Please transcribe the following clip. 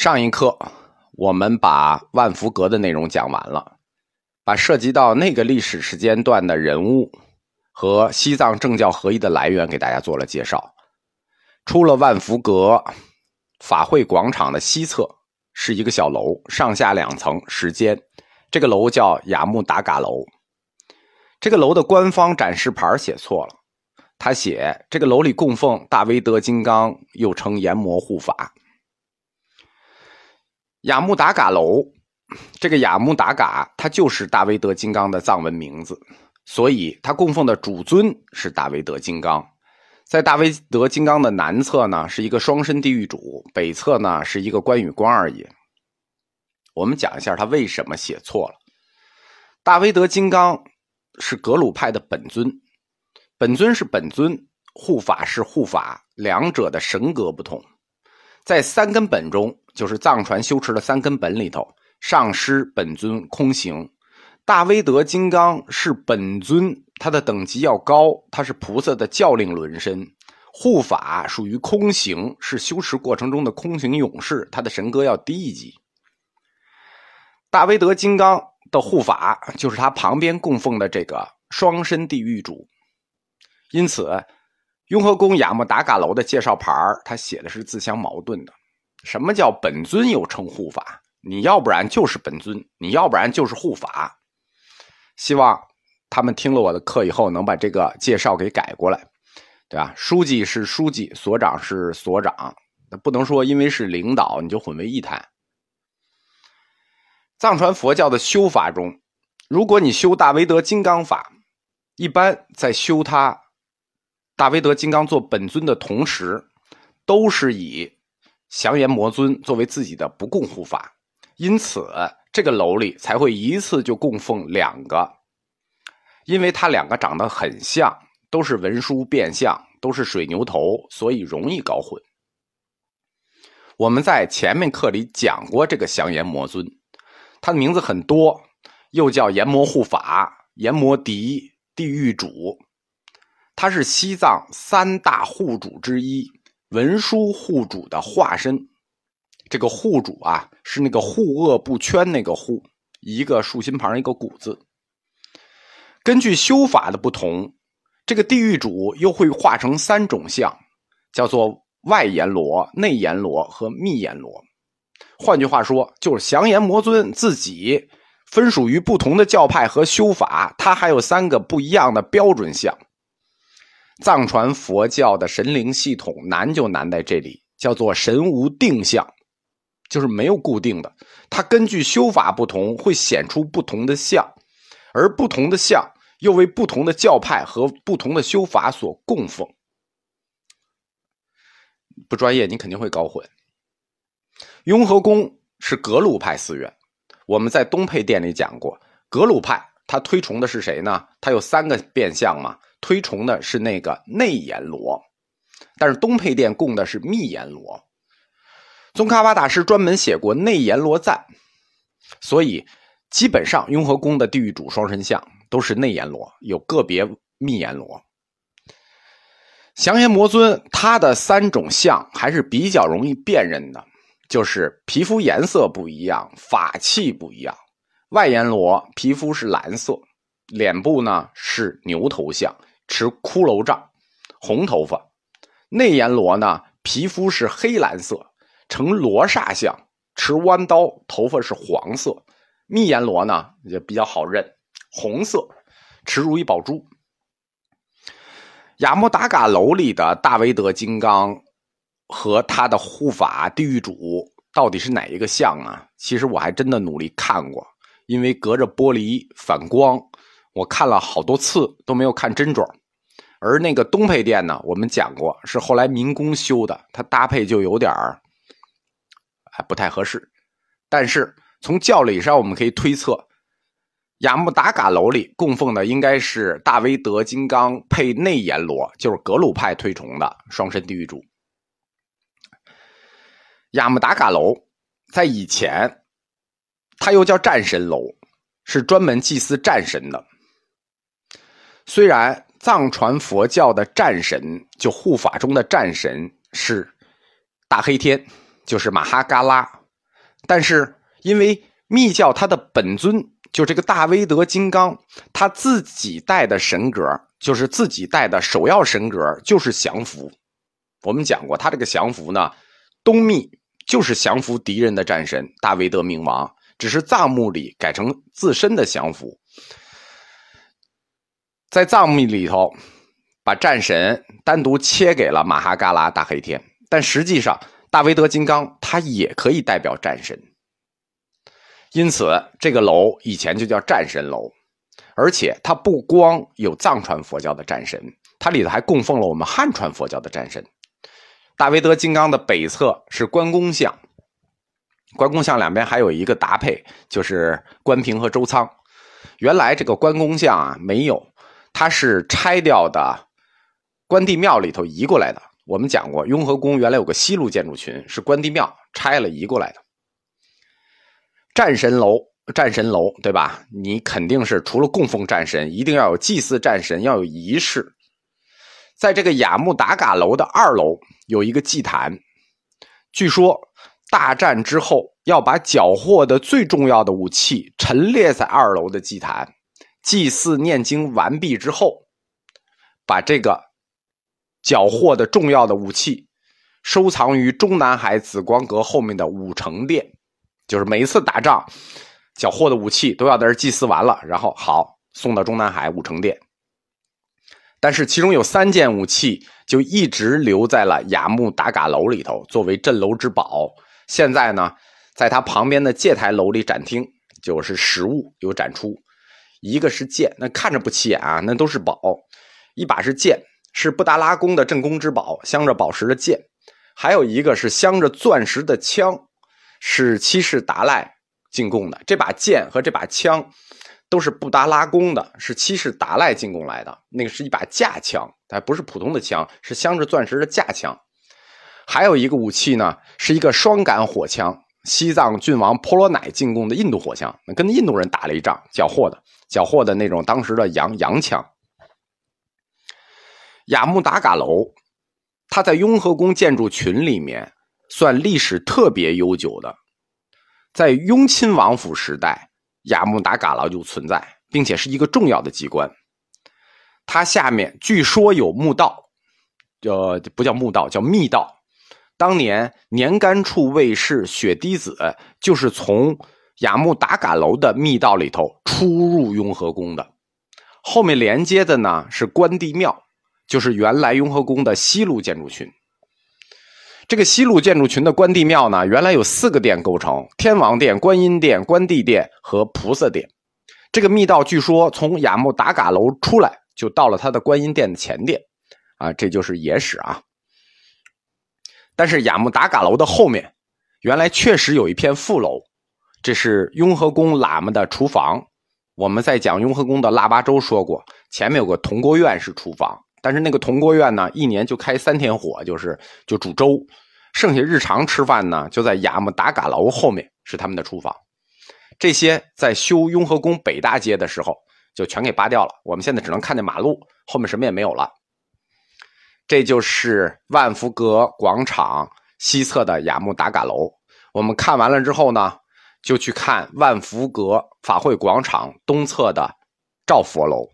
上一课我们把万福阁的内容讲完了，把涉及到那个历史时间段的人物和西藏政教合一的来源给大家做了介绍。出了万福阁法会广场的西侧是一个小楼，上下两层，时间这个楼叫雅木达嘎楼。这个楼的官方展示牌写错了，他写这个楼里供奉大威德金刚，又称阎魔护法。雅木达嘎楼，这个雅木达嘎，它就是大威德金刚的藏文名字，所以它供奉的主尊是大威德金刚。在大威德金刚的南侧呢，是一个双身地狱主；北侧呢，是一个关羽关二爷。我们讲一下他为什么写错了。大威德金刚。是格鲁派的本尊，本尊是本尊，护法是护法，两者的神格不同。在三根本中，就是藏传修持的三根本里头，上师本尊空行，大威德金刚是本尊，他的等级要高，他是菩萨的教令轮身，护法属于空行，是修持过程中的空行勇士，他的神格要低一级。大威德金刚。的护法就是他旁边供奉的这个双身地狱主，因此雍和宫雅木达嘎楼的介绍牌他写的是自相矛盾的。什么叫本尊又称护法？你要不然就是本尊，你要不然就是护法。希望他们听了我的课以后，能把这个介绍给改过来，对吧？书记是书记，所长是所长，那不能说因为是领导你就混为一谈。藏传佛教的修法中，如果你修大威德金刚法，一般在修他大威德金刚做本尊的同时，都是以降阎魔尊作为自己的不供护法，因此这个楼里才会一次就供奉两个，因为它两个长得很像，都是文殊变相，都是水牛头，所以容易搞混。我们在前面课里讲过这个降阎魔尊。他的名字很多，又叫阎魔护法、阎魔敌、地狱主。他是西藏三大护主之一，文殊护主的化身。这个护主啊，是那个护恶不圈那个护，一个竖心旁一个古字。根据修法的不同，这个地狱主又会化成三种相，叫做外阎罗、内阎罗和密阎罗。换句话说，就是降阎魔尊自己分属于不同的教派和修法，他还有三个不一样的标准相。藏传佛教的神灵系统难就难在这里，叫做神无定相，就是没有固定的，它根据修法不同会显出不同的相，而不同的相又为不同的教派和不同的修法所供奉。不专业，你肯定会搞混。雍和宫是格鲁派寺院，我们在东配殿里讲过，格鲁派他推崇的是谁呢？他有三个变相嘛，推崇的是那个内阎罗，但是东配殿供的是密阎罗。宗喀巴大师专门写过内阎罗赞，所以基本上雍和宫的地狱主双神像都是内阎罗，有个别密阎罗。降阎魔尊他的三种像还是比较容易辨认的。就是皮肤颜色不一样，法器不一样。外阎罗皮肤是蓝色，脸部呢是牛头像，持骷髅杖，红头发。内阎罗呢皮肤是黑蓝色，呈罗刹像，持弯刀，头发是黄色。密阎罗呢也比较好认，红色，持如意宝珠。雅木达嘎楼里的大威德金刚。和他的护法地狱主到底是哪一个像啊？其实我还真的努力看过，因为隔着玻璃反光，我看了好多次都没有看真准。而那个东配殿呢，我们讲过是后来民工修的，它搭配就有点儿还不太合适。但是从教理上我们可以推测，雅木达嘎楼里供奉的应该是大威德金刚配内阎罗，就是格鲁派推崇的双身地狱主。雅木达嘎楼在以前，它又叫战神楼，是专门祭祀战神的。虽然藏传佛教的战神，就护法中的战神是大黑天，就是马哈嘎拉，但是因为密教它的本尊就这个大威德金刚，他自己带的神格就是自己带的首要神格就是降服。我们讲过，他这个降服呢，东密就是降服敌人的战神大威德明王，只是藏墓里改成自身的降服。在藏密里头，把战神单独切给了马哈嘎拉大黑天，但实际上大威德金刚它也可以代表战神，因此这个楼以前就叫战神楼，而且它不光有藏传佛教的战神，它里头还供奉了我们汉传佛教的战神。大威德金刚的北侧是关公像，关公像两边还有一个搭配，就是关平和周仓。原来这个关公像啊没有。它是拆掉的，关帝庙里头移过来的。我们讲过，雍和宫原来有个西路建筑群，是关帝庙拆了移过来的。战神楼，战神楼，对吧？你肯定是除了供奉战神，一定要有祭祀战神，要有仪式。在这个雅木达嘎楼的二楼有一个祭坛，据说大战之后要把缴获的最重要的武器陈列在二楼的祭坛。祭祀念经完毕之后，把这个缴获的重要的武器收藏于中南海紫光阁后面的五成殿，就是每一次打仗缴获的武器都要在这祭祀完了，然后好送到中南海五成殿。但是其中有三件武器就一直留在了雅木达嘎楼里头，作为镇楼之宝。现在呢，在它旁边的戒台楼里展厅，就是实物有展出。一个是剑，那看着不起眼啊，那都是宝。一把是剑，是布达拉宫的镇宫之宝，镶着宝石的剑；还有一个是镶着钻石的枪，是七世达赖进贡的。这把剑和这把枪都是布达拉宫的，是七世达赖进贡来的。那个是一把架枪，它不是普通的枪，是镶着钻石的架枪。还有一个武器呢，是一个双杆火枪，西藏郡王婆罗乃进贡的印度火枪，跟印度人打了一仗，缴获的。缴获的那种当时的洋洋枪，雅木达嘎楼，它在雍和宫建筑群里面算历史特别悠久的，在雍亲王府时代，雅木达嘎楼就存在，并且是一个重要的机关。它下面据说有墓道，呃不叫墓道，叫密道。当年年干处卫士雪滴子就是从。雅木达嘎楼的密道里头出入雍和宫的，后面连接的呢是关帝庙，就是原来雍和宫的西路建筑群。这个西路建筑群的关帝庙呢，原来有四个殿构成：天王殿、观音殿、关帝殿和菩萨殿。这个密道据说从雅木达嘎楼出来，就到了他的观音殿的前殿，啊，这就是野史啊。但是雅木达嘎楼的后面，原来确实有一片副楼。这是雍和宫喇嘛的厨房。我们在讲雍和宫的腊八粥说过，前面有个铜锅院是厨房，但是那个铜锅院呢，一年就开三天火，就是就煮粥，剩下日常吃饭呢，就在雅木达嘎楼后面是他们的厨房。这些在修雍和宫北大街的时候就全给扒掉了，我们现在只能看见马路，后面什么也没有了。这就是万福阁广场西侧的雅木达嘎楼。我们看完了之后呢？就去看万福阁法会广场东侧的赵佛楼。